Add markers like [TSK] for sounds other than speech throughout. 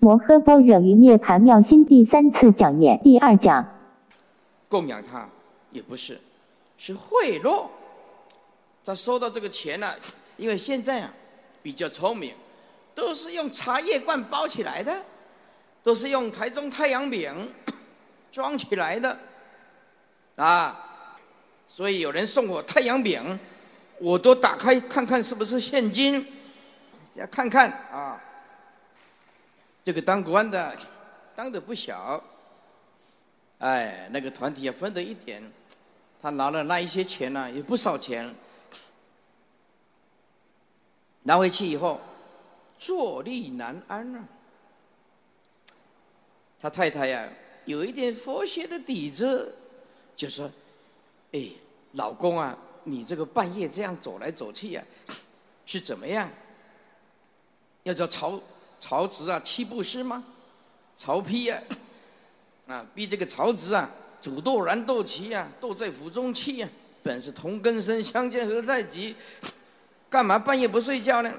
摩诃般若于涅盘妙心第三次讲演第二讲。供养他也不是，是贿赂。他收到这个钱呢，因为现在啊比较聪明，都是用茶叶罐包起来的，都是用台中太阳饼 [COUGHS] 装起来的啊。所以有人送我太阳饼，我都打开看看是不是现金，要看看啊。这个当官的当的不小。哎，那个团体也分得一点，他拿了那一些钱呢，也不少钱，拿回去以后，坐立难安啊。他太太呀，有一点佛学的底子，就说：“哎，老公啊，你这个半夜这样走来走去呀，是怎么样？要叫曹曹植啊，七步诗吗？曹丕呀？”啊，逼这个曹植啊，煮豆燃豆萁呀，豆在釜中泣呀，本是同根生，相煎何太急？干嘛半夜不睡觉呢？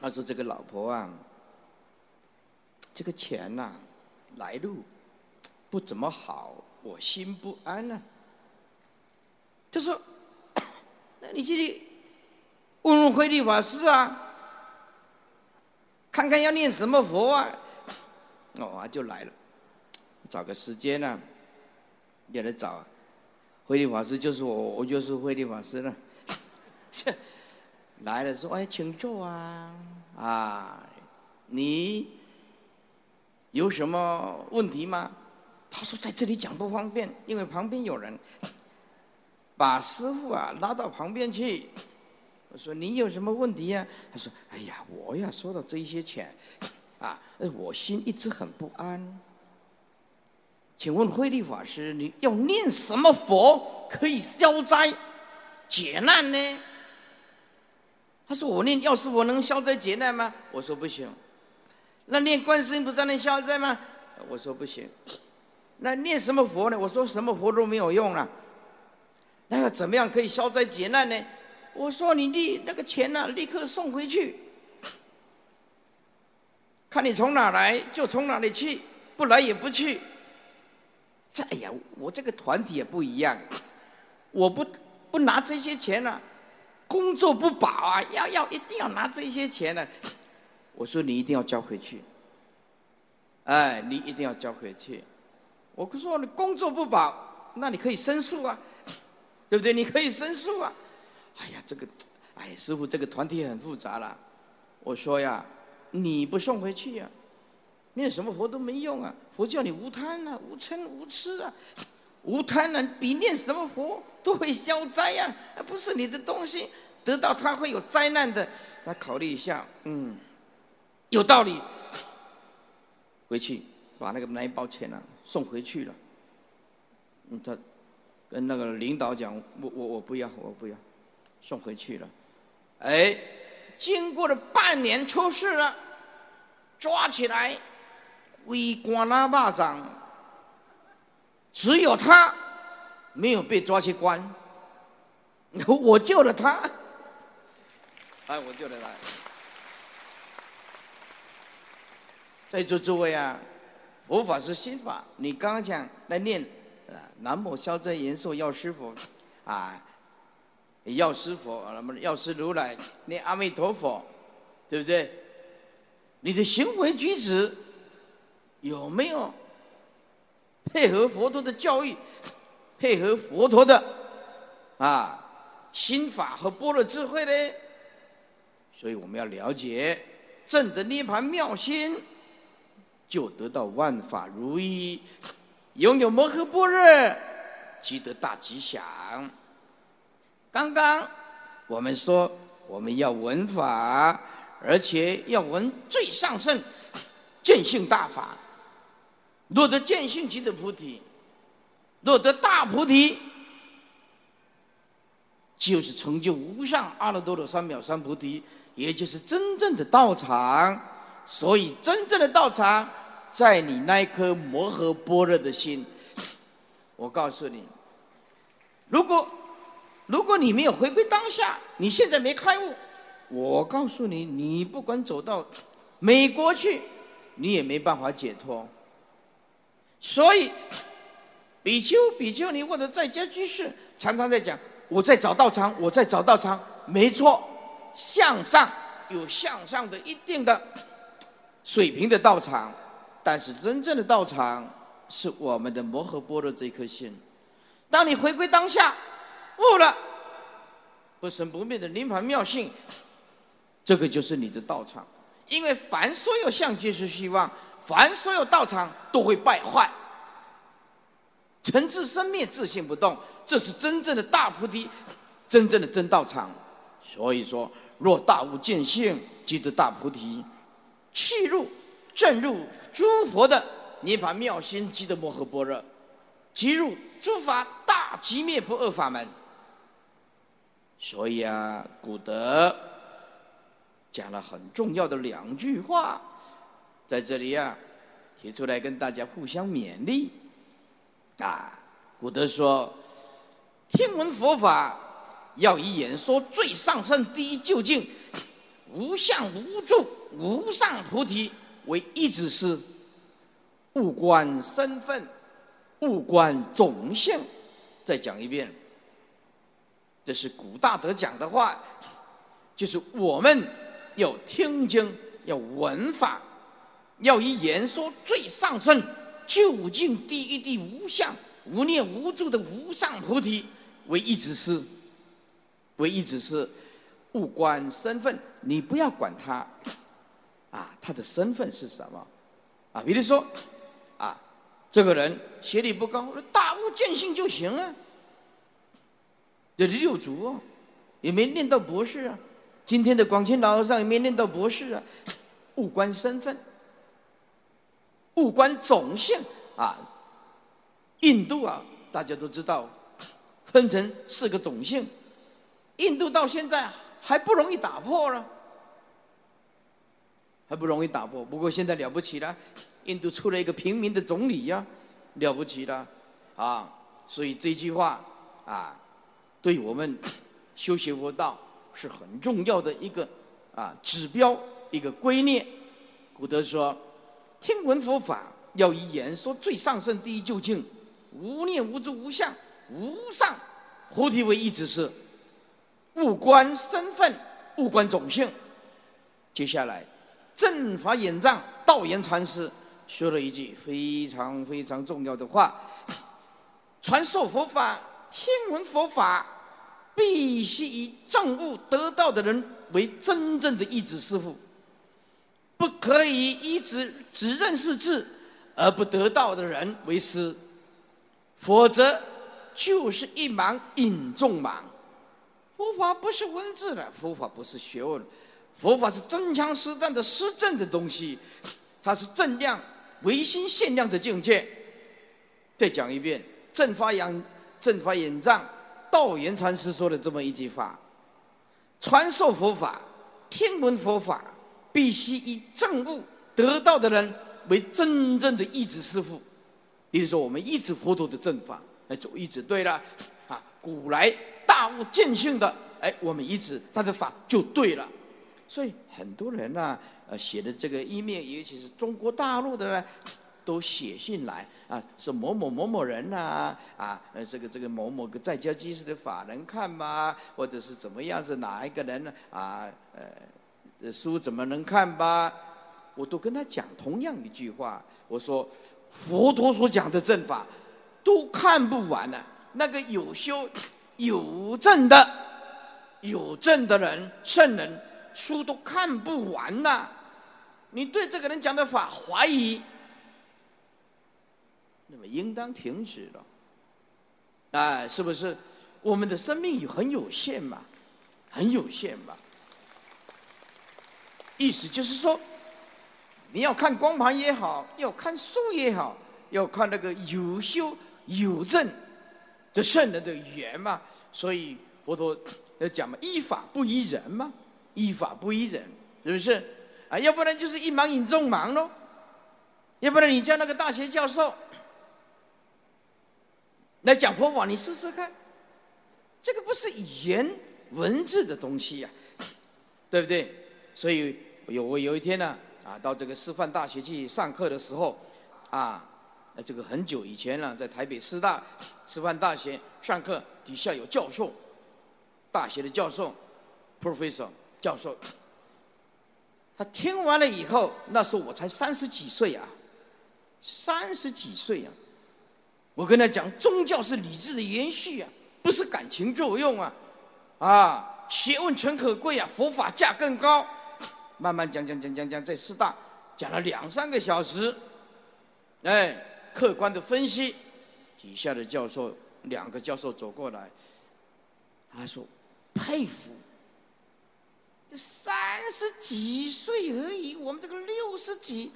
他说：“这个老婆啊，这个钱呐，来路不怎么好，我心不安呐。”就说：“ [COUGHS] 那你去问问慧律法师啊，看看要念什么佛啊。”哦，就来了。找个时间呢，也来找，啊慧律法师就是我，我就是慧律法师了。[LAUGHS] 来了说：“哎，请坐啊，啊，你有什么问题吗？”他说：“在这里讲不方便，因为旁边有人。”把师傅啊拉到旁边去。我说：“你有什么问题呀？”他说：“哎呀，我呀收到这些钱，啊，我心一直很不安。”请问慧立法师，你要念什么佛可以消灾解难呢？他说：“我念药师佛能消灾解难吗？”我说：“不行。”那念观世音菩萨能消灾吗？我说：“不行。”那念什么佛呢？我说：“什么佛都没有用了。”那要怎么样可以消灾解难呢？我说：“你立那个钱呢，立刻送回去，看你从哪来就从哪里去，不来也不去。”这哎呀，我这个团体也不一样，我不不拿这些钱了，工作不保啊，要要一定要拿这些钱呢。我说你一定要交回去，哎，你一定要交回去。我说你工作不保，那你可以申诉啊，对不对？你可以申诉啊。哎呀，这个，哎，师傅，这个团体很复杂了。我说呀，你不送回去呀？念什么佛都没用啊！佛叫你无贪啊，无嗔无痴啊，无贪呢，比念什么佛都会消灾呀！不是你的东西得到它会有灾难的。再考虑一下，嗯，有道理。回去把那个那一包钱呢送回去了。你这跟那个领导讲，我我我不要，我不要，送回去了。哎，经过了半年出事了，抓起来。微关那巴掌，只有他没有被抓去关，[LAUGHS] 我救了他，[LAUGHS] 哎，我救了他。在座诸位啊，佛法是心法，你刚刚讲来念啊，南无消灾延寿药师佛，啊，药师佛，那么药师如来念阿弥陀佛，对不对？你的行为举止。有没有配合佛陀的教育，配合佛陀的啊心法和般若智慧呢？所以我们要了解正的涅盘妙心，就得到万法如意，拥有摩诃般若，即得大吉祥。刚刚我们说我们要闻法，而且要闻最上圣见性大法。若得见性即得菩提，若得大菩提，就是成就无上阿耨多罗三藐三菩提，也就是真正的道场。所以，真正的道场在你那一颗摩诃般若的心。我告诉你，如果如果你没有回归当下，你现在没开悟，我告诉你，你不管走到美国去。你也没办法解脱。所以，比丘、比丘尼或者在家居士常常在讲：“我在找道场，我在找道场。”没错，向上有向上的一定的水平的道场，但是真正的道场是我们的摩诃般若这颗心。当你回归当下，悟了不生不灭的涅盘妙性，这个就是你的道场。因为凡所有相皆是虚妄，凡所有道场都会败坏。诚自生灭，自性不动，这是真正的大菩提，真正的真道场。所以说，若大悟见性，即得大菩提；契入、正入诸佛的涅盘妙心，即得摩诃般若；即入诸法大极灭不二法门。所以啊，古德讲了很重要的两句话，在这里啊，提出来跟大家互相勉励。啊，古德说：“听闻佛法。”要以演说最上圣第一究竟，无相无住无上菩提为一指示，勿观身份，勿观种性。再讲一遍，这是古大德讲的话，就是我们要听经，要闻法，要以演说最上圣究竟第一地无相无念无住的无上菩提为一指师，为一只是物观身份，你不要管他，啊，他的身份是什么？啊，比如说，啊，这个人学历不高，大悟见性就行啊。这六祖哦，也没念到博士啊。今天的广清老和尚也没念到博士啊。物观身份，物观种姓啊。印度啊，大家都知道，分成四个种姓。印度到现在还不容易打破了，还不容易打破。不过现在了不起了，印度出了一个平民的总理呀，了不起了，啊！所以这句话啊，对我们修学佛道是很重要的一个啊指标，一个规念。古德说：“听闻佛法，要以言说最上圣第一究竟，无念无住无相无上菩提为一指示。”勿观身份，勿观种姓。接下来，正法眼藏道言禅师说了一句非常非常重要的话：传授佛法、听闻佛法，必须以正悟得道的人为真正的一指师父，不可以一直只认识字而不得道的人为师，否则就是一盲引众盲。佛法不是文字的，佛法不是学问，佛法是真枪实弹的实证的东西，它是正量唯心限量的境界。再讲一遍，正法眼正法眼藏道元禅师说的这么一句话：传授佛法、听闻佛法，必须以正悟得道的人为真正的义子师父。比如说，我们一直佛陀的正法来走，一直对了啊，古来。大悟见性的，哎，我们一直他的法就对了，所以很多人呢，呃，写的这个一面，尤其是中国大陆的呢，都写信来啊，是某某某某人呐，啊，这个这个某某个在家居士的法人看吧，或者是怎么样子哪一个人呢？啊，呃，书怎么能看吧？我都跟他讲同样一句话，我说佛陀所讲的正法都看不完了，那个有修。有证的、有证的人、圣人，书都看不完呐！你对这个人讲的法怀疑，那么应当停止了。哎，是不是？我们的生命很有限嘛，很有限嘛。意思就是说，你要看光盘也好，要看书也好，要看那个有修有证。这圣人的语言嘛，所以佛陀要讲嘛，依法不依人嘛，依法不依人，是不是？啊，要不然就是一盲引众盲喽，要不然你叫那个大学教授来讲佛法，你试试看，这个不是语言文字的东西呀，[TSK] 对不对？所以有我有一天呢，啊，到这个师范大学去上课的时候，啊，这个很久以前了，在台北师大 [TSK] 师范大学上课，底下有教授，大学的教授，professor 教授，他听完了以后，那时候我才三十几岁啊，三十几岁啊，我跟他讲，宗教是理智的延续啊，不是感情作用啊，啊，学问诚可贵啊，佛法价更高。慢慢讲讲讲讲讲，在师大讲了两三个小时，哎，客观的分析，底下的教授两个教授走过来，他说佩服，这三十几岁而已，我们这个六十几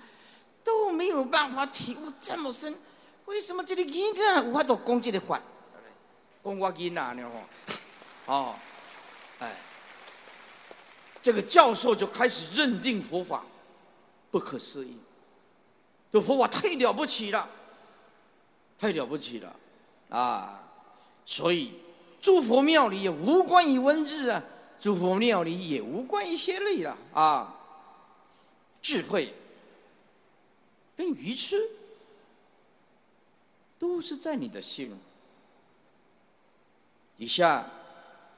都没有办法体悟这么深，为什么这个囡仔无法度讲这个法？讲我囡仔呢？[LAUGHS] 哦，哎。这个教授就开始认定佛法不可思议，这佛法太了不起了，太了不起了，啊！所以诸佛庙里也无关于文字啊，诸佛庙里也无关于些类了啊。智慧跟愚痴都是在你的心。底下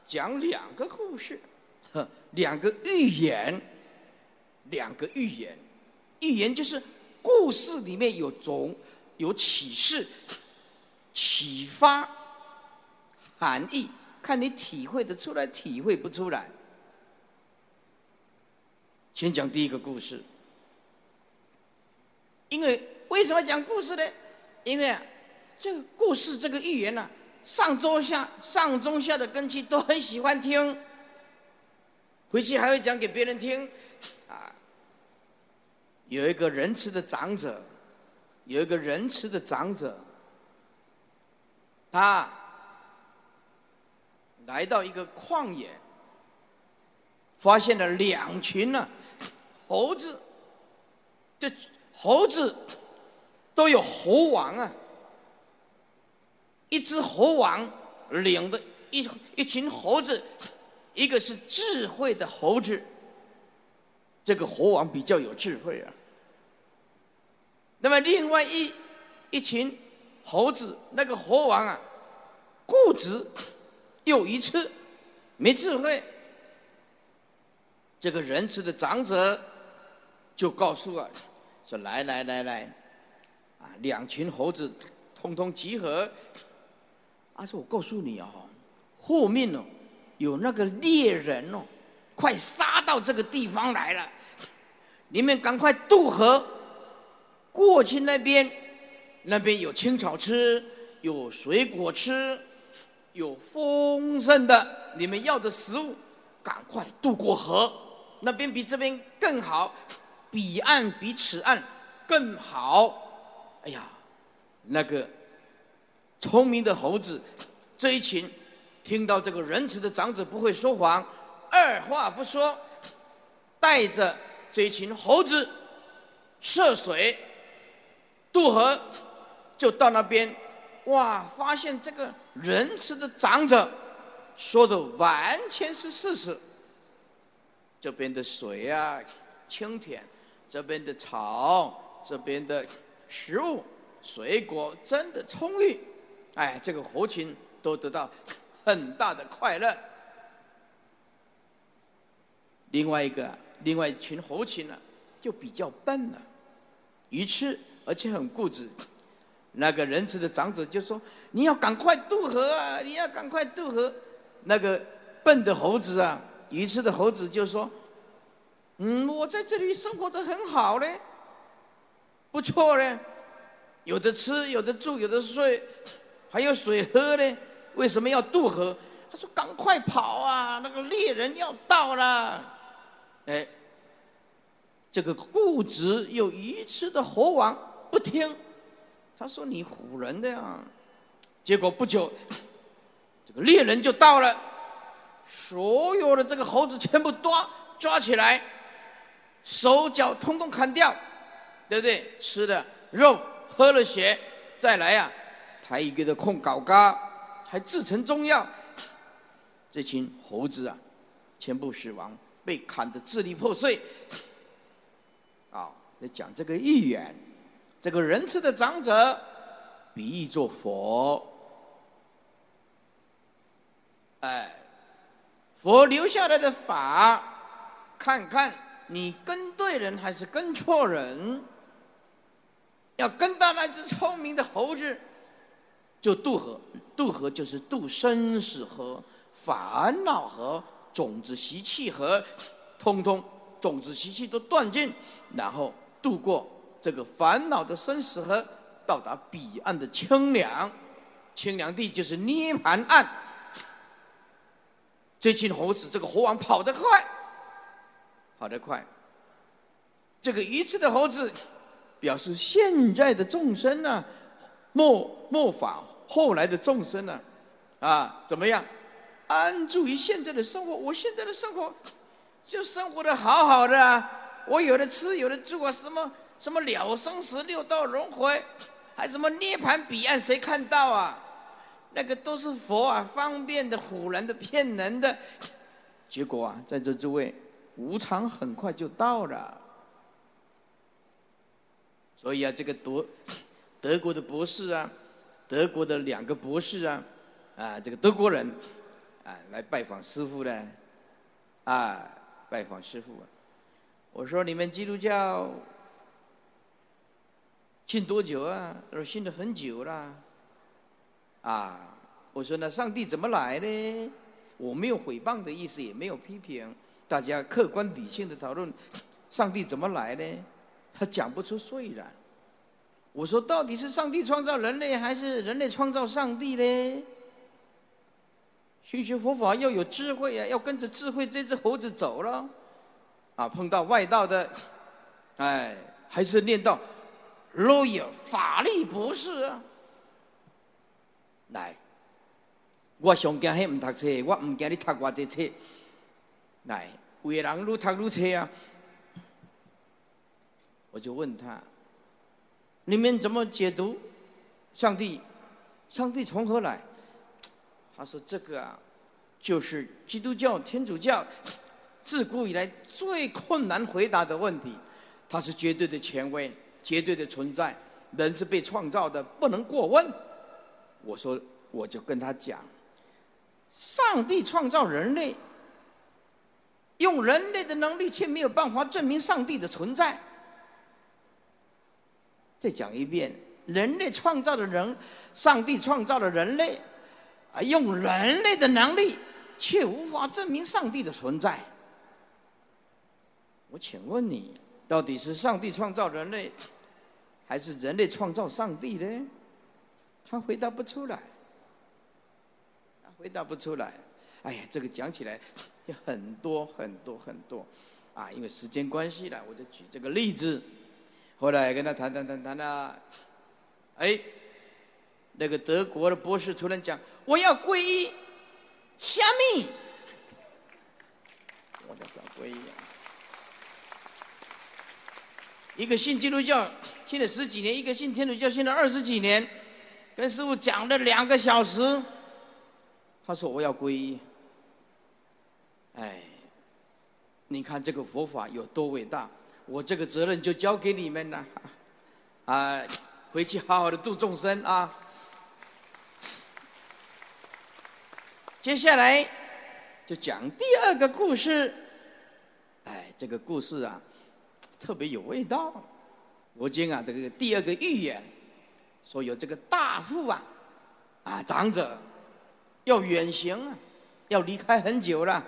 讲两个故事。两个寓言，两个寓言，寓言就是故事里面有种有启示、启发、含义，看你体会的出来，体会不出来。先讲第一个故事，因为为什么讲故事呢？因为，这个故事这个寓言呢，上中下上中下的根基都很喜欢听。回去还会讲给别人听，啊，有一个仁慈的长者，有一个仁慈的长者，他来到一个旷野，发现了两群呢猴子，这猴子都有猴王啊，一只猴王领的一一群猴子。一个是智慧的猴子，这个猴王比较有智慧啊。那么另外一一群猴子，那个猴王啊，固执又愚痴，没智慧。这个仁慈的长者就告诉啊，说来来来来，啊，两群猴子通通集合。啊，说我告诉你啊，后面哦。有那个猎人哦，快杀到这个地方来了！你们赶快渡河过去那边，那边有青草吃，有水果吃，有丰盛的你们要的食物，赶快渡过河，那边比这边更好，彼岸比此岸更好。哎呀，那个聪明的猴子这一群。听到这个仁慈的长者不会说谎，二话不说，带着这群猴子涉水渡河，就到那边，哇！发现这个仁慈的长者说的完全是事实。这边的水啊清甜，这边的草，这边的食物水果真的充裕，哎，这个猴群都得到。很大的快乐。另外一个，另外一群猴群呢，就比较笨了，愚痴，而且很固执。那个仁慈的长者就说：“你要赶快渡河啊！你要赶快渡河。”那个笨的猴子啊，愚痴的猴子就说：“嗯，我在这里生活的很好嘞，不错嘞，有的吃，有的住，有的睡，还有水喝呢。”为什么要渡河？他说：“赶快跑啊！那个猎人要到了。”哎，这个固执又愚痴的猴王不听，他说：“你唬人的呀！”结果不久，这个猎人就到了，所有的这个猴子全部抓抓起来，手脚通通砍掉，对不对？吃了肉，喝了血，再来呀，还一个的空搞嘎。还制成中药，这群猴子啊，全部死亡，被砍得支离破碎。啊，在讲这个寓言，这个仁慈的长者比喻作佛，哎，佛留下来的法，看看你跟对人还是跟错人。要跟到那只聪明的猴子，就渡河，渡河就是渡生死河、烦恼河、种子习气河，通通种子习气都断尽，然后渡过这个烦恼的生死河，到达彼岸的清凉，清凉地就是涅盘岸。这群猴子，这个猴王跑得快，跑得快，这个一次的猴子。表示现在的众生呢，末末法后来的众生呢，啊，怎么样？安住于现在的生活。我现在的生活 [SNIFFS] 就生活的好好的啊，我有的吃，有的住啊，什么什么了生死六道轮回，[SNIFFS] 还什么涅盘彼岸，谁看到啊？那个都是佛啊，方便的、唬人的、骗人的。[SNIFFS] 结果啊，在这诸位，无常很快就到了。所以啊，这个德德国的博士啊，德国的两个博士啊，啊，这个德国人啊，来拜访师傅呢，啊，拜访师傅。我说你们基督教信多久啊？他说信了很久了。啊，我说那上帝怎么来呢？我没有诽谤的意思，也没有批评，大家客观理性的讨论，上帝怎么来呢？他讲不出所以然。我说，到底是上帝创造人类，还是人类创造上帝呢？学学佛法要有智慧啊，要跟着智慧这只猴子走了。啊，碰到外道的，哎，还是念到罗有法力博士啊。来，我上惊迄唔读册，我唔惊你读我这册。来，有的人愈读愈册啊。我就问他：你们怎么解读上帝？上帝从何来？他说：这个啊，就是基督教、天主教 [SNIFFS] 自古以来最困难回答的问题。他是绝对的权威，绝对的存在。人是被创造的，不能过问。我说，我就跟他讲：上帝创造人类，用人类的能力却没有办法证明上帝的存在。再讲一遍，人类创造的人，上帝创造了人类，啊，用人类的能力，却无法证明上帝的存在。我请问你，到底是上帝创造人类，还是人类创造上帝呢？他回答不出来，他回答不出来。哎呀，这个讲起来有很多很多很多，啊，因为时间关系了，我就举这个例子。后来跟他谈谈谈谈啊，哎，那个德国的博士突然讲：“我要皈依，虾米？我叫找皈依啊！一个信基督教信了十几年，一个信天主教信了二十几年，跟师傅讲了两个小时，他说我要皈依。哎，你看这个佛法有多伟大！我这个责任就交给你们了，[LAUGHS] 啊，回去好好的度众生啊。接下来就讲第二个故事，哎，这个故事啊，特别有味道。我今啊，这个第二个寓言，说有这个大富啊，啊，长者要远行啊，要离开很久了，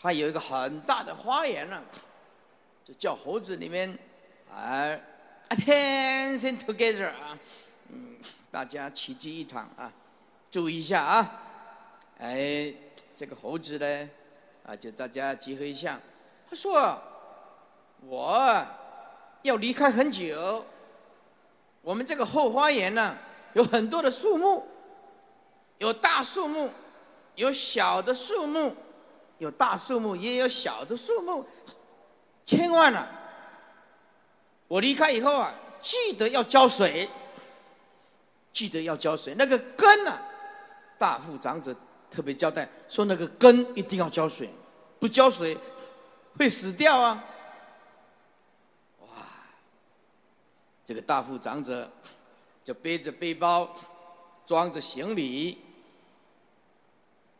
他有一个很大的花园呢。就叫猴子里面，啊，attention together 啊，嗯，大家齐聚一堂啊，注意一下啊，哎，这个猴子呢，啊，就大家集合一下。他说：“我要离开很久，我们这个后花园呢，有很多的树木，有大树木，有小的树木，有大树木，也有小的树木。”千万了！我离开以后啊，记得要浇水，记得要浇水。那个根啊，大富长者特别交代说，那个根一定要浇水，不浇水会死掉啊。哇这个大富长者就背着背包，装着行李，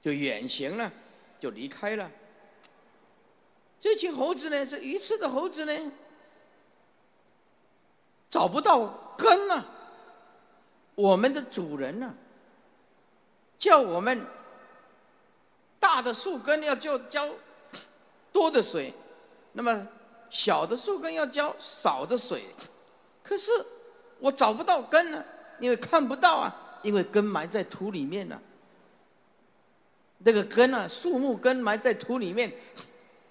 就远行了，就离开了。这群猴子呢，这愚痴的猴子呢，找不到根啊。我们的主人呢，叫我们大的树根要浇浇多的水，那么小的树根要浇少的水。可是我找不到根呢，因为看不到啊，因为根埋在土里面呢。这个根啊，树木根埋在土里面，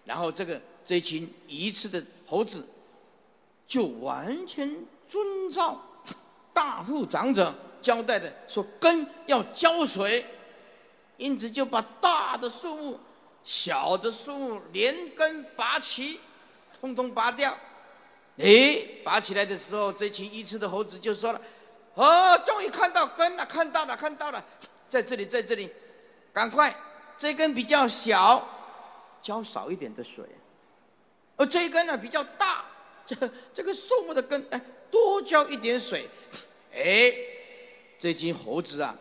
然后这个这群愚痴的猴子就完全遵照。[CLEARS THROAT] 大户长者交代的说：“根要浇水，因此就把大的树木、小的树木连根拔起，通通拔掉。哎，拔起来的时候，这群愚痴的猴子就说了：‘哦，终于看到根了，看到了，看到了，在这里，在这里，赶快，这根比较小，浇少一点的水；而这一根呢比较大，这这个树木的根，哎。’”多浇一点水，哎，这群猴子啊，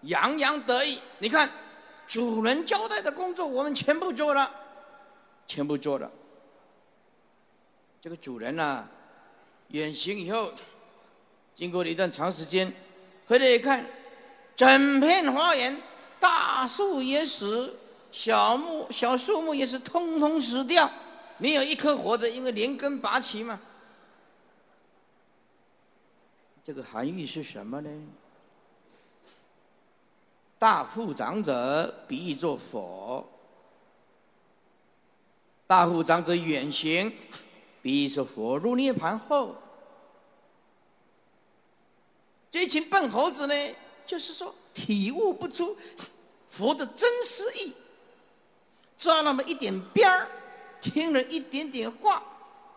洋洋得意。你看，主人交代的工作，我们全部做了，全部做了。这个主人呢，远行以后，经过了一段长时间，回来一看，整片花园，大树也死，小木小树木也是通通死掉，没有一棵活的，因为连根拔起嘛。这个含义是什么呢？大富长者比喻作佛，大富长者远行，比喻说佛入涅盘后，这群笨猴子呢，就是说体悟不出佛的真实意，抓那么一点边儿，听了一点点话，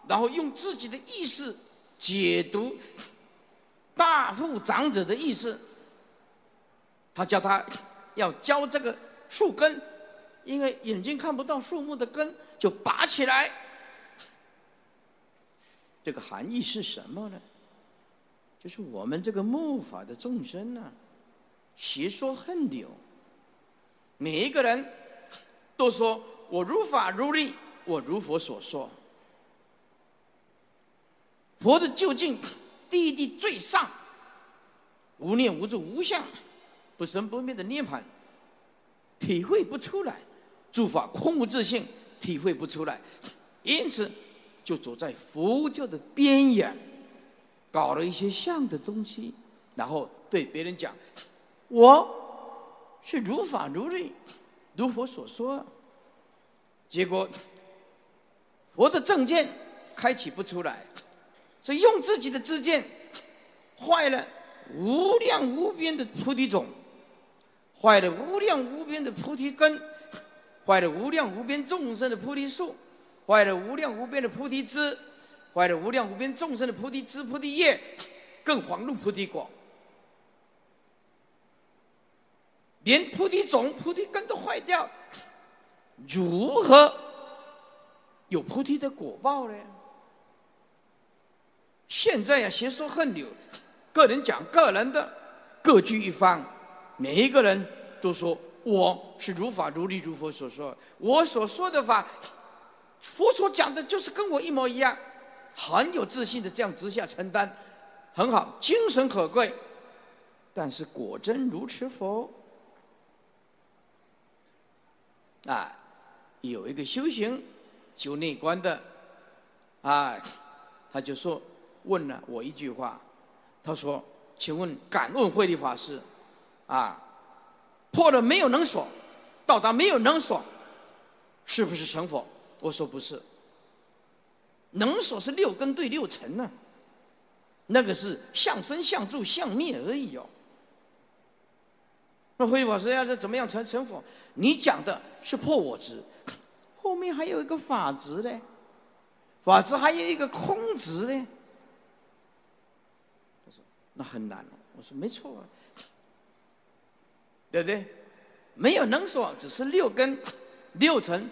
然后用自己的意识解读。大富长者的意思，他叫他要教这个树根，因为眼睛看不到树木的根，就拔起来。这个含义是什么呢？就是我们这个木法的众生呢，邪说恨流，每一个人都说我如法如律，我如佛所说，佛的究竟。地地最上，无念无住无相，不生不灭的涅槃，体会不出来，诸法空无自性，体会不出来，因此就走在佛教的边缘，搞了一些像的东西，然后对别人讲，我是如法如律，如佛所说，结果佛的正见开启不出来。所以用自己的自见，坏了无量无边的菩提种，坏了无量无边的菩提根，坏了无量无边众生的菩提树，坏了无量无边的菩提枝，坏了无量无边众生的菩提枝菩提叶，更遑论菩提果。连菩提种、菩提根都坏掉，如何有菩提的果报呢？现在呀，邪说恨流，个人讲个人的，各据一方，每一个人都说我是如法如律如佛所说，我所说的法，佛所讲的就是跟我一模一样，很有自信的这样直下承担，很好，精神可贵。但是果真如此否？啊，有一个修行修内观的，啊，他就说。问了我一句话，他说：“请问，敢问慧律法师，啊，破了没有能所，到达没有能所，是不是成佛？”我说：“不是，能所是六根对六尘呢，那个是相生相住相灭而已哦。那慧律法师要是怎么样成成佛？你讲的是破我执，后面还有一个法执呢，法执还有一个空执呢。”那很难了我说没错啊，对不对？没有能说，只是六根、六尘，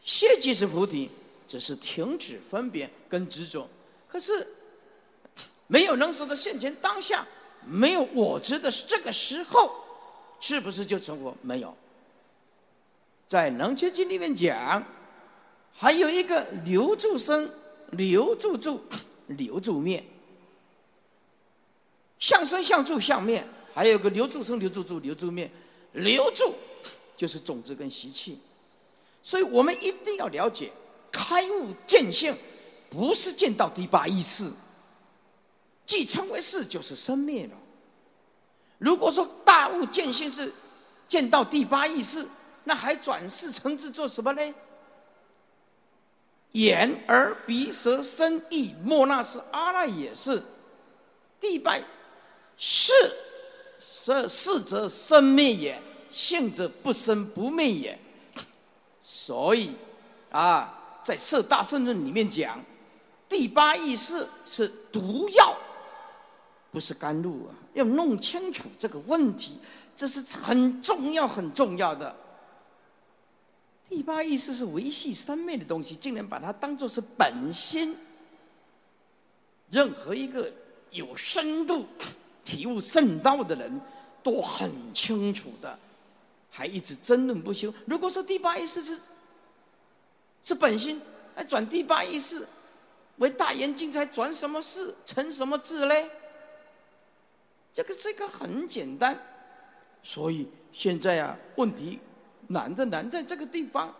现即是菩提，只是停止分别跟执着。可是没有能说的现前当下，没有我执的这个时候，是不是就成佛？没有。在《能切经》里面讲，还有一个留住生，留住住，留住灭，相生相住相灭，还有个留住生，留住住，留住灭，留住就是种子跟习气。所以我们一定要了解，开悟见性，不是见到第八意识。既称为是，就是生灭了。如果说大悟见性是见到第八意识，那还转世成智做什么呢？眼、耳、鼻、舌、身、意，莫那是阿赖也是。第八是，是是则生灭也，性则不生不灭也。所以，啊，在《色大圣论》里面讲，第八意识是毒药。不是甘露啊！要弄清楚这个问题，这是很重要、很重要的。第八意识是维系生命的东西，竟然把它当作是本心。任何一个有深度体悟圣道的人，都很清楚的，还一直争论不休。如果说第八意识是是本心，还转第八意识为大眼睛，才转什么事成什么字嘞？这个这个很简单，所以现在啊，问题难在难在这个地方。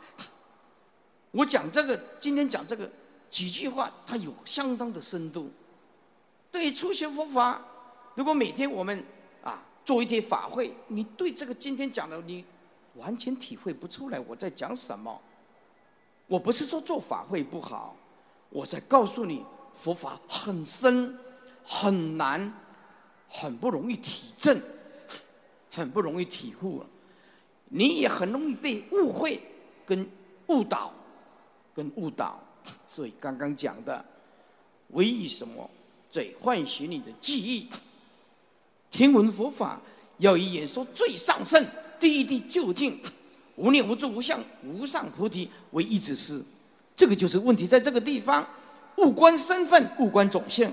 我讲这个，今天讲这个几句话，它有相当的深度。对于初学佛法，如果每天我们啊做一些法会，你对这个今天讲的你完全体会不出来我在讲什么。我不是说做法会不好，我在告诉你佛法很深很难。很不容易体证，[LAUGHS] 很不容易体悟，你也很容易被误会、跟误导、跟误导。所以刚刚讲的，为什么在唤醒你的记忆？听闻佛法要以演说最上圣、第一地究竟、无念无住无相无上菩提为一指示。这个就是问题，在这个地方，物关身份，物关种性。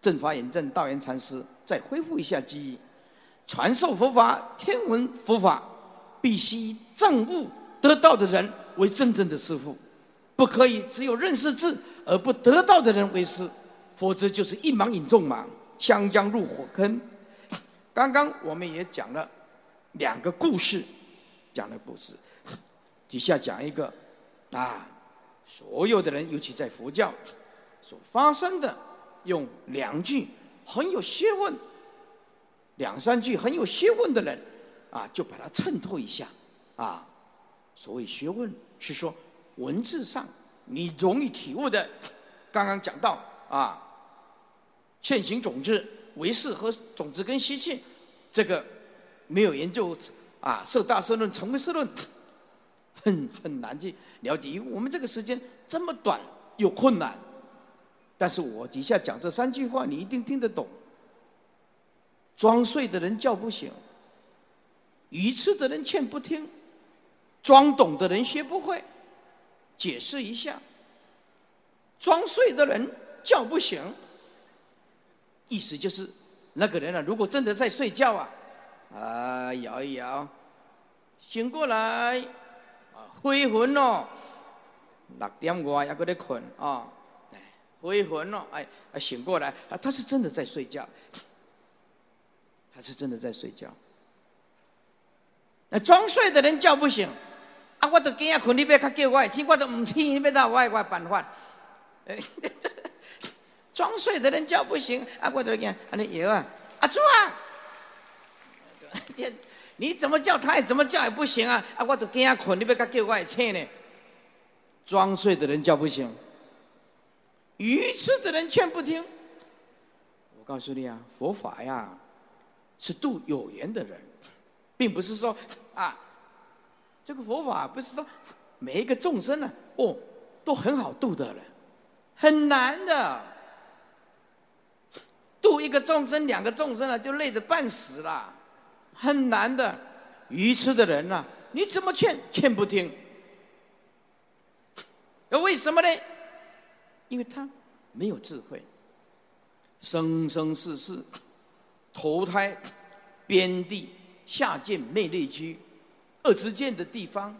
正法引正道元禅师再恢复一下记忆，传授佛法、天文佛法，必须以正悟得道的人为真正的师傅，不可以只有认识字而不得道的人为师，否则就是一盲引众盲，相将入火坑。刚刚我们也讲了两个故事，讲了故事，底下讲一个啊，所有的人，尤其在佛教所发生的。用两句很有学问，两三句很有学问的人，啊，就把它衬托一下，啊，所谓学问是说文字上你容易体悟的。刚刚讲到啊，现行种子为是和种子跟习气，这个没有研究啊，受大圣论、成为世论，很很难去了解，因为我们这个时间这么短，又困难。但是我底下讲这三句话，你一定听得懂。装睡的人叫不醒，愚痴的人劝不听，装懂的人学不会。解释一下，装睡的人叫不醒，意思就是那个人啊，如果真的在睡觉啊，啊摇一摇，醒过来，啊灰魂哦，六点外还搁在困啊。回魂了，哎，醒过来，啊，他是真的在睡觉，他是真的在睡觉。那装睡的人叫不醒，啊，我都惊啊，困你别他叫我醒，我都唔听，你别他我我办法。哎，[LAUGHS] 装睡的人叫不醒，啊，我都惊，啊，你有啊，阿朱啊，[LAUGHS] 你怎么叫他也怎么叫也不行啊，啊，我都惊啊，困你别他叫我醒呢。装睡的人叫不醒。愚痴的人劝不听。我告诉你啊，佛法呀，是度有缘的人，并不是说啊，这个佛法不是说每一个众生呢，哦，都很好度的人，很难的。度一个众生、两个众生了，就累得半死了，很难的。愚痴的人呐，你怎么劝，劝不听。那为什么呢？因为他没有智慧，生生世世投胎边地下贱魅力区二之见的地方，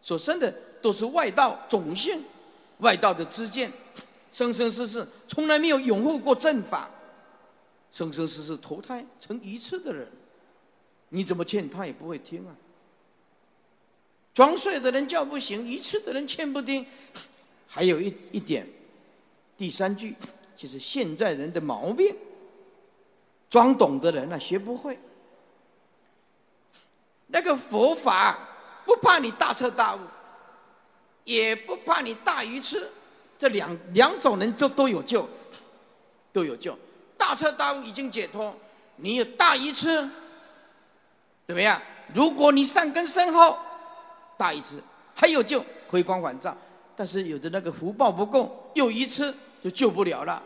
所生的都是外道种姓，外道的之见，生生世世从来没有拥护过正法，生生世世投胎成愚痴的人，你怎么劝他也不会听啊。装睡的人叫不醒，愚痴的人劝不听。还有一一点，第三句就是现在人的毛病。装懂的人呢，学不会。那个佛法不怕你大彻大悟，也不怕你大愚痴，这两两种人都都有救，都有救。大彻大悟已经解脱，你有大愚痴，怎么样？如果你善根深厚。大一次还有救，回光返照，但是有的那个福报不够，又一次就救不了了。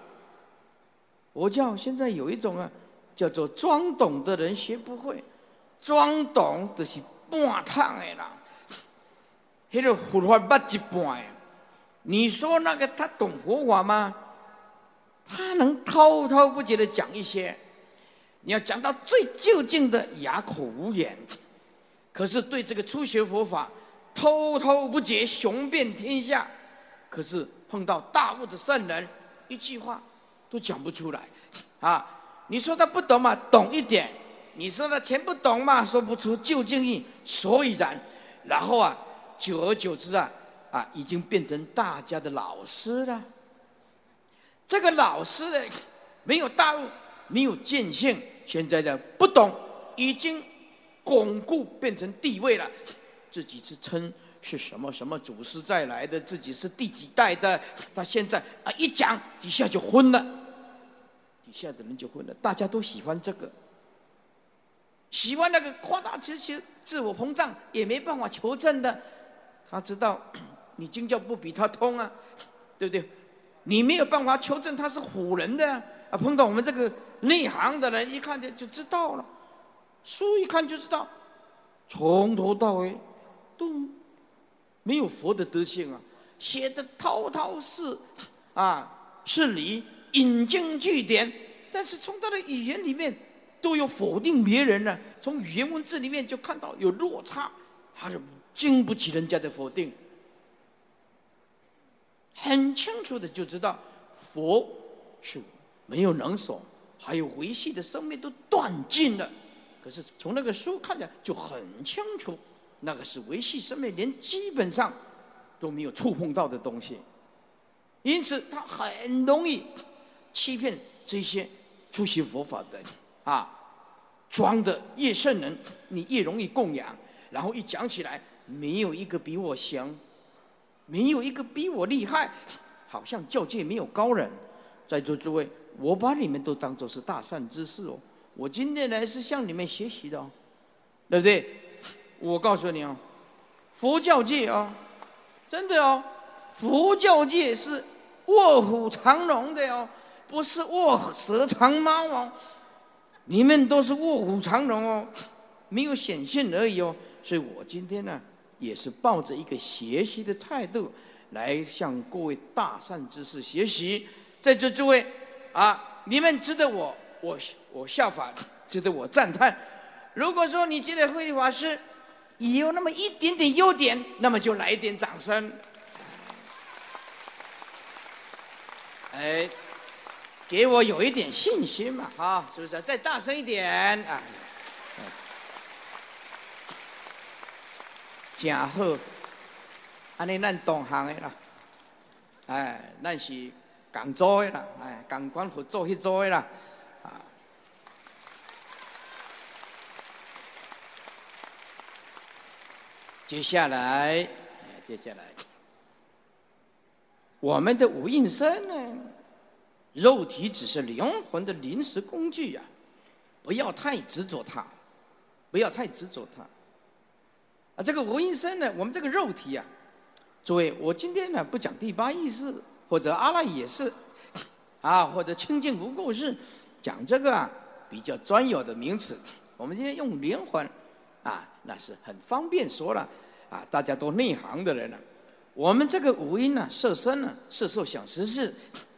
佛教现在有一种啊，叫做装懂的人学不会，装懂就是半趟的啦，那个佛法不一半。你说那个他懂佛法吗？他能滔滔不绝的讲一些，你要讲到最究竟的哑口无言。可是对这个初学佛法。滔滔不绝，雄辩天下。可是碰到大悟的圣人，一句话都讲不出来。啊，你说他不懂嘛？懂一点。你说他全不懂嘛？说不出究竟意所以然。然后啊，久而久之啊，啊，已经变成大家的老师了。这个老师呢，没有大悟，没有见性，现在的不懂，已经巩固变成地位了。自己是称是什么什么祖师再来的，自己是第几代的，他现在啊一讲底下就昏了，底下的人就昏了，大家都喜欢这个，喜欢那个夸大其词、自我膨胀，也没办法求证的。他知道 [CLEARS THROAT] 你经教不比他通啊，对不对？你没有办法求证他是唬人的啊。碰到我们这个内行的人，一看就就知道了，书一看就知道，从头到尾。都没有佛的德性啊，写的滔滔是啊是理，引经据典，但是从他的语言里面都有否定别人呢。从语言文字里面就看到有落差，他是经不起人家的否定。很清楚的就知道佛是没有能所，还有维系的生命都断尽了。可是从那个书看着就很清楚。那个是维系生命，连基本上都没有触碰到的东西，因此他很容易欺骗这些出席佛法的啊，装的越圣人，你越容易供养，然后一讲起来，没有一个比我强，没有一个比我厉害，好像教界没有高人。在座诸位，我把你们都当作是大善之士哦，我今天来是向你们学习的，哦，对不对？我告诉你哦，佛教界哦，真的哦，佛教界是卧虎藏龙的哦，不是卧蛇藏猫哦。你们都是卧虎藏龙哦，没有显现而已哦。所以我今天呢，也是抱着一个学习的态度，来向各位大善之士学习。在座诸位啊，你们值得我我我效法，值得我赞叹。如果说你觉得慧律法师，有那么一点点优点，那么就来一点掌声。哎，给我有一点信心嘛，啊，是不是？再大声一点啊！真好，安尼咱同行的啦，哎，咱是共做的啦，哎，共管合作去做的啦。接下来，接下来，我们的无印身呢？肉体只是灵魂的临时工具呀，不要太执着它，不要太执着它。啊，这个无印身呢，我们这个肉体呀，诸位，我今天呢不讲第八意识或者阿赖耶识，啊，或者清净无垢识，讲这个啊比较专有的名词。我们今天用灵魂，啊，那是很方便说了。啊，大家都内行的人了。我们这个五音呢，色身呢，色受想识事，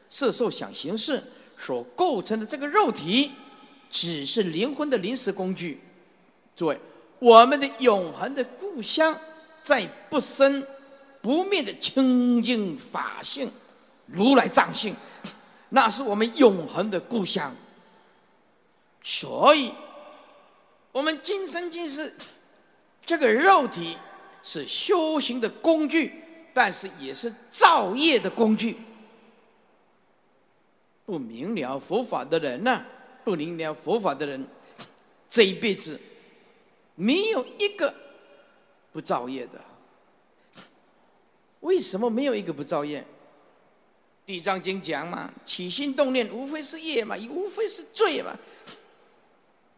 色受想行识，所构成的这个肉体，只是灵魂的临时工具。诸位，我们的永恒的故乡，在不生不灭的清净法性，如来藏性，那是我们永恒的故乡。所以，我们今生今世这个肉体是修行的工具，但是也是造业的工具。不明了佛法的人呢？不明了佛法的人，这一辈子没有一个不造业的。为什么没有一个不造业？《地藏经》讲嘛，起心动念无非是业嘛，也无非是罪嘛。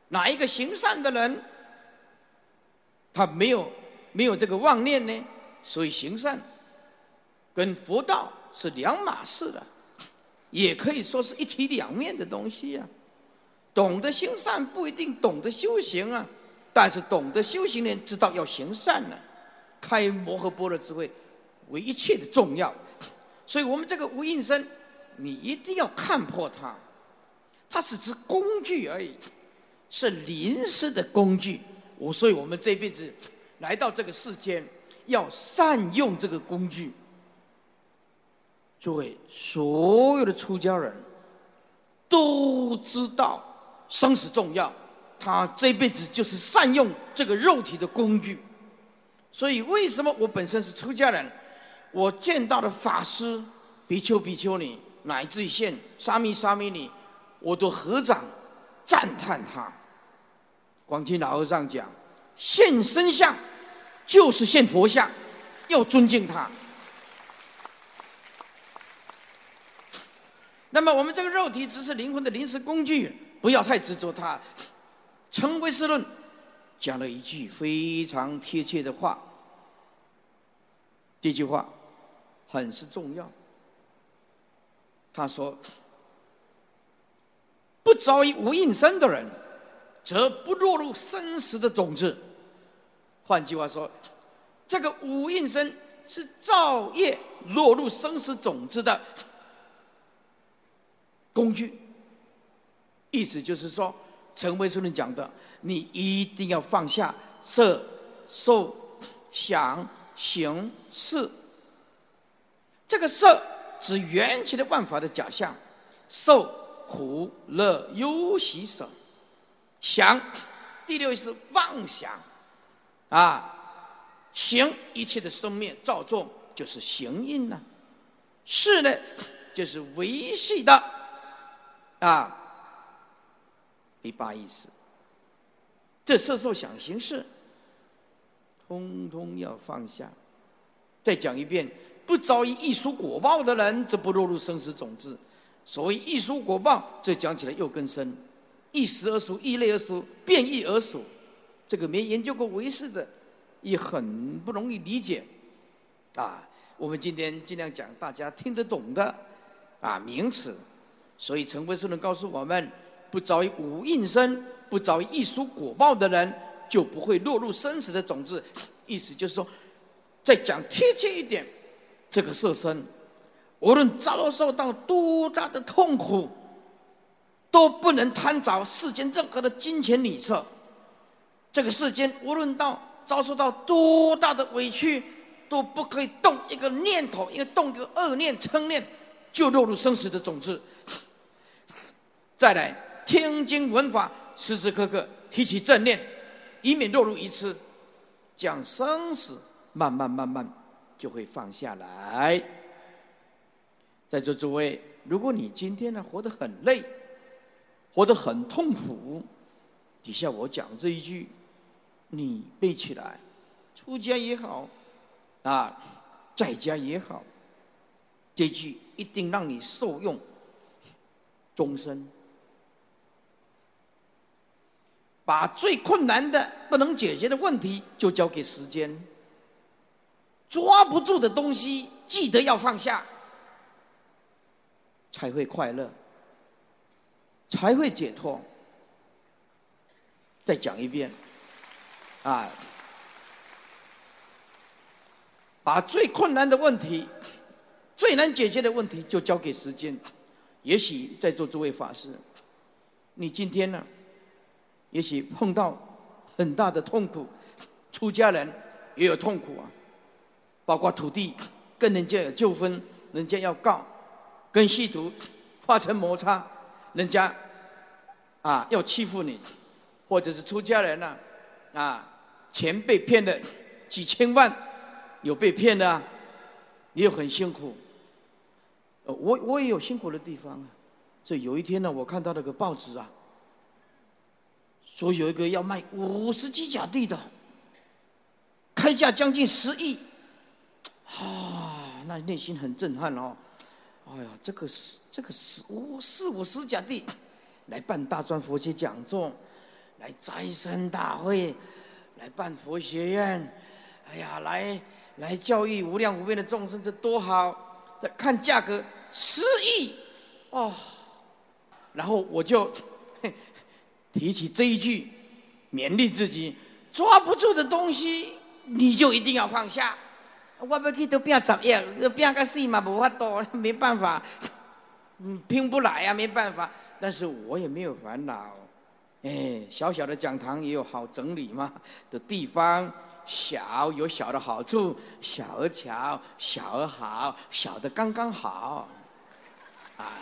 哪一个行善的人，他没有没有这个妄念呢？所以行善跟佛道是两码事的。也可以说是一体两面的东西呀。懂得行善不一定懂得修行啊，但是懂得修行的人知道要行善呢，开摩诃般若智慧为一切的重要。所以我们这个无应身，你一定要看破它，它是只工具而已，是临时的工具。我所以我们这辈子来到这个世间，要善用这个工具。诸位，所有的出家人都知道生死重要，他这辈子就是善用这个肉体的工具。所以，为什么我本身是出家人，我见到的法师、比丘、比丘尼，乃至于现沙弥、沙弥尼，我都合掌赞叹他。广清老和尚讲，现身相就是现佛像，要尊敬他。那么我们这个肉体只是灵魂的临时工具，不要太执着它。成唯识论讲了一句非常贴切的话，这句话很是重要。他说：“不着无应身的人，则不落入生死的种子。”换句话说，这个无应身是造业落入生死种子的。工具，意思就是说，陈威书人讲的，你一定要放下色、受、想、行、识。这个色指缘起的万法的假象，受苦乐忧喜舍，想第六是妄想，啊，行一切的生灭造作就是行印呢，识呢就是维系的。啊，第八意思，这色受想行识，通通要放下。再讲一遍，不遭遇艺术果报的人，则不落入生死种子。所谓艺术果报，这讲起来又更深，一时而熟，一类而熟，变异而熟。这个没研究过唯识的，也很不容易理解。啊，我们今天尽量讲大家听得懂的啊名词。所以，成佛圣人告诉我们：不遭于五应身，不遭于一书果报的人，就不会落入生死的种子。意思就是说，再讲贴切一点，这个色身，无论遭受到多大的痛苦，都不能贪着世间任何的金钱礼色。这个世间，无论到遭受到多大的委屈，都不可以动一个念头，因为动个恶念、嗔念，就落入生死的种子。再来听经闻法，时时刻刻提起正念，以免落入一次。讲生死，慢慢慢慢就会放下来。在座诸位，如果你今天呢活得很累，活得很痛苦，底下我讲这一句，你背起来，出家也好，啊，在家也好，这句一定让你受用终身。把最困难的、不能解决的问题，就交给时间；抓不住的东西，记得要放下，才会快乐，才会解脱。再讲一遍，啊，把最困难的问题、最难解决的问题，就交给时间；也许在座诸位法师，你今天呢，也许碰到很大的痛苦，出家人也有痛苦啊，包括土地跟人家有纠纷，人家要告，跟信徒发生摩擦，人家啊要欺负你，或者是出家人呢，啊钱被骗了几千万，有被骗的，也有很辛苦。我我也有辛苦的地方啊，所以有一天呢，我看到那个报纸啊，说有一个要卖五十几甲地的，开价将近十亿，啊，那内心很震撼哦。哎呀，这个是这个是五四五十甲地，来办大专佛学讲座，来斋生大会，来办佛学院，哎呀，来来教育无量无边的众生，这多好！再看价格。十亿哦，然后我就 [LAUGHS] 提起这一句，勉励自己：抓不住的东西，你就一定要放下。我要去都变十亿，变个死嘛，无法多，[LAUGHS] 没办法，嗯，拼不来呀，没办法。但是我也没有烦恼，哎，小小的讲堂也有好整理嘛的地方，小有小的好处，小而巧，小而好，小的刚刚好。啊！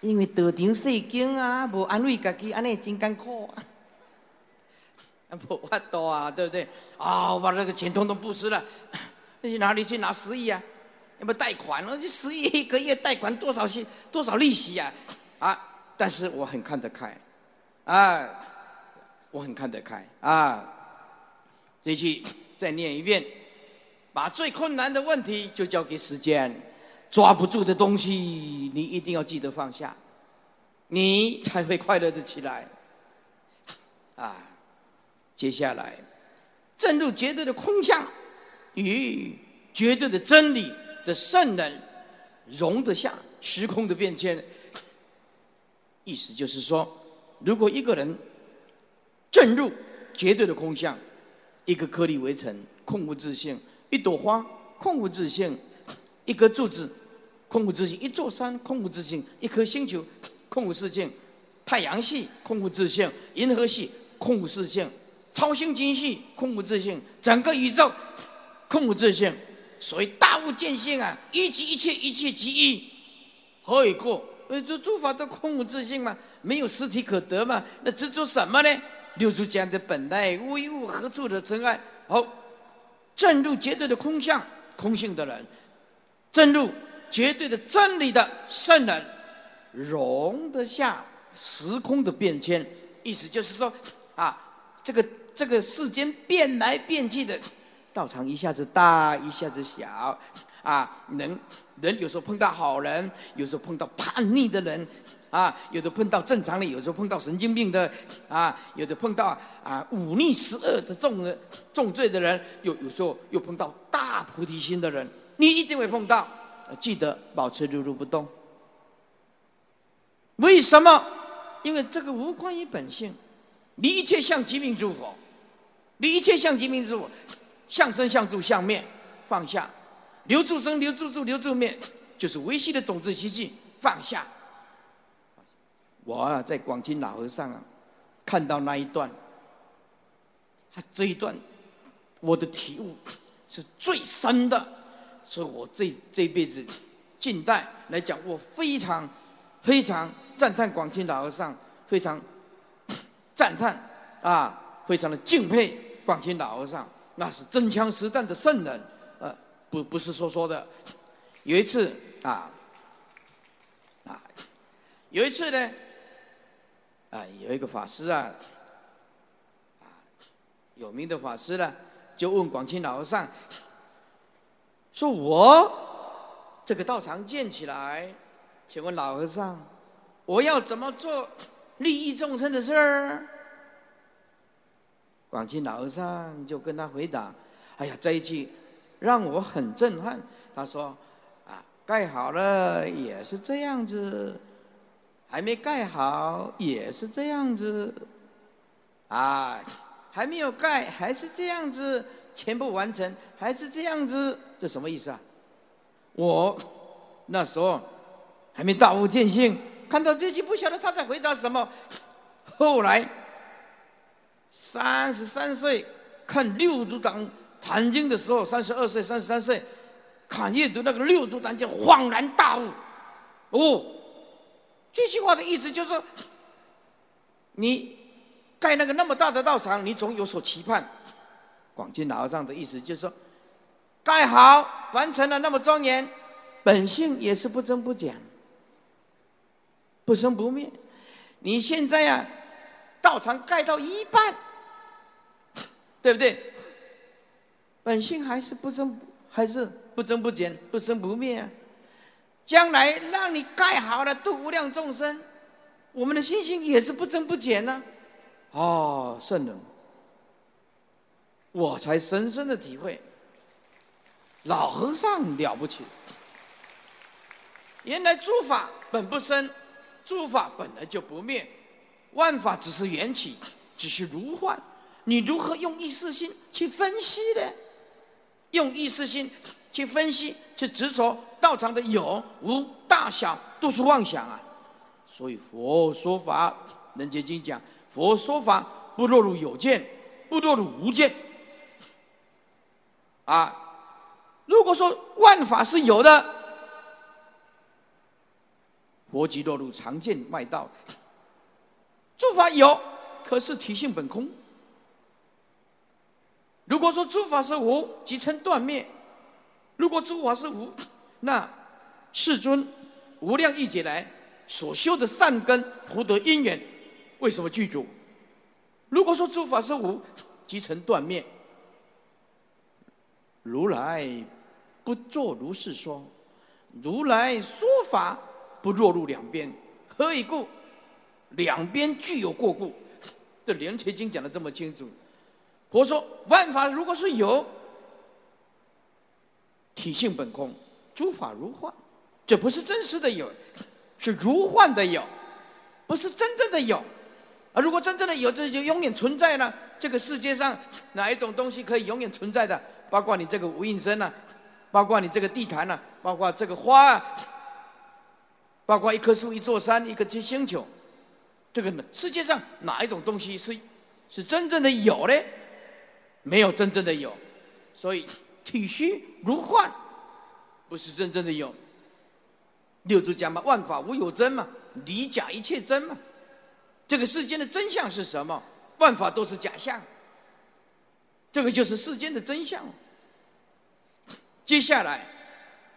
因为道场细经啊，无安慰家己，安尼真艰苦，无法度啊，对不对？啊，我把那个钱通通布施了，[LAUGHS] 那去哪里去拿十亿啊？要不贷款？那这十亿一个月贷款多少息？多少利息啊？啊！但是我很看得开，啊，我很看得开啊！这句再念一遍。把最困难的问题就交给时间，抓不住的东西你一定要记得放下，你才会快乐的起来。啊，接下来，正入绝对的空相与绝对的真理的圣人容得下时空的变迁。意思就是说，如果一个人正入绝对的空相，一个颗粒为尘，空无自性。一朵花空无自性，一个柱子空无自性，一座山空无自性，一颗星球空无自性，太阳系空无自性，银河系空无自性，超星星系空无自性，整个宇宙空无自性。所以大悟见性啊，一即一切，一切即一，何以故？呃，这诸法都空无自性嘛，没有实体可得嘛，那执着什么呢？六祖讲的本来无一物，何处的真爱？好。正入绝对的空相、空性的人，正入绝对的真理的圣人，容得下时空的变迁。意思就是说，啊，这个这个世间变来变去的，道场一下子大，一下子小，啊，人人有时候碰到好人，有时候碰到叛逆的人。啊，有的碰到正常的，有时候碰到神经病的，啊，有的碰到啊忤逆十恶的重重罪的人，有有时候又碰到大菩提心的人，你一定会碰到。记得保持如如不动。为什么？因为这个无关于本性，你一切相即名诸佛，你一切相即名诸佛，相生相住相灭，放下，留住生，留住住，留住灭，就是维系的种子奇迹，放下。我啊，在广清老和尚啊，看到那一段，他这一段，我的体悟是最深的，所以我这这辈子近代来讲，我非常非常赞叹广清老和尚，非常赞叹啊，非常的敬佩广清老和尚，那是真枪实弹的圣人，呃，不不是说说的。有一次啊，啊，有一次呢。啊，有一个法师啊，啊，有名的法师呢，就问广清老和尚，说我这个道场建起来，请问老和尚，我要怎么做利益众生的事儿？广清老和尚就跟他回答：，哎呀，这一句让我很震撼。他说：，啊，盖好了也是这样子。还没盖好也是这样子，啊，还没有盖还是这样子，全部完成还是这样子，这什么意思啊？我那时候还没大悟见性，看到这句不晓得他在回答什么。后来三十三岁看六祖党谈经的时候，三十二岁、三十三岁看阅读那个六祖坛经，恍然大悟。哦，这句话的意思就是说，你盖那个那么大的道场，你总有所期盼。广进老和尚的意思就是说。盖好，完成了那么庄严，本性也是不增不减，不生不灭。你现在呀，道场盖到一半，[SNIFFS] 对不对？本性还是不增，还是不增不减，不生不灭啊。将来让你盖好了，度无量众生，我们的心性也是不增不减呢。哦，圣人，我才深深的体会。老和尚了不起，原来诸法本不生，诸法本来就不灭，万法只是缘起，只是如幻。你如何用意识心去分析呢？用意识心去分析，去执着道场的有无大小，都是妄想啊！所以佛说法，能结经讲，佛说法不落入有见，不落入无见，啊。如果说万法是有的，佛即落入常见外道。诸法有，可是体性本空。如果说诸法是无，即称断灭。如果诸法是无，[COUGHS] 那世尊无量亿劫来所修的善根福德因缘，为什么具足？如果说诸法是无，即成断灭。如来不作如是说，如来说法不落入两边，何以故？两边具有过故。[LAUGHS] 这《莲垂经》讲的这么清楚。佛说万法如果是有，体性本空，诸法如幻，这不是真实的有，是如幻的有，不是真正的有。啊，如果真正的有，这就永远存在呢。这个世界上哪一种东西可以永远存在的？包括你这个无影身呢，包括你这个地坛呢，包括这个花啊，包括一棵树、一座山、一个星球，这个呢，世界上哪一种东西是是真正的有呢？没有真正的有，所以体虚如幻，不是真正的有。六祖讲嘛，万法无有真嘛，离假一切真嘛。这个世间的真相是什么？万法都是假象。这个就是世间的真相。接下来，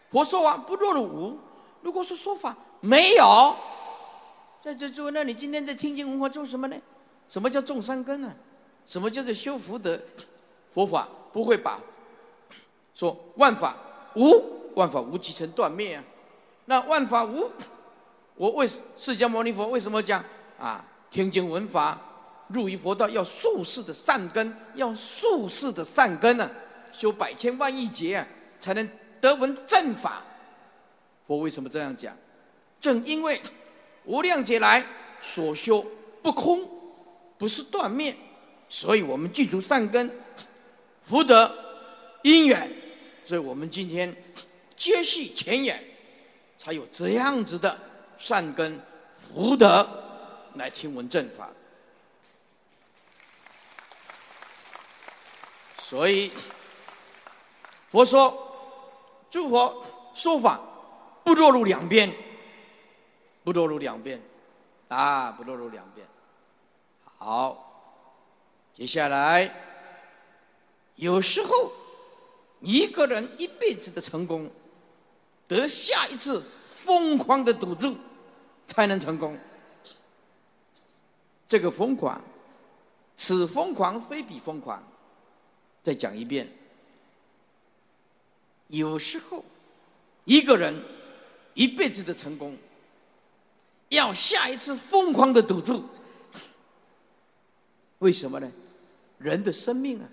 佛说完不落入无。如果说说法没有，在这诸位，那你今天在听经文化做什么呢？什么叫种善根呢？什么叫做修福德？佛法不会把说万法无，万法无即成断灭啊。那万法无，我为释迦牟尼佛为什么讲啊？听经闻法，入于佛道，要数世的善根，要数世的善根呢，修百千万亿劫啊，才能得闻正法。佛为什么这样讲？正因为无量劫来所修不空，不是断灭，所以我们具足善根、福德、因缘，所以我们今天接续前缘，才有这样子的善根、福德。来听闻正法，所以佛说诸佛说法不落入两边，不落入两边，啊，不落入两边。好，接下来有时候一个人一辈子的成功，得下一次疯狂的赌注才能成功。这个疯狂，此疯狂非彼疯狂。再讲一遍，有时候一个人一辈子的成功，要下一次疯狂的赌注。为什么呢？人的生命啊，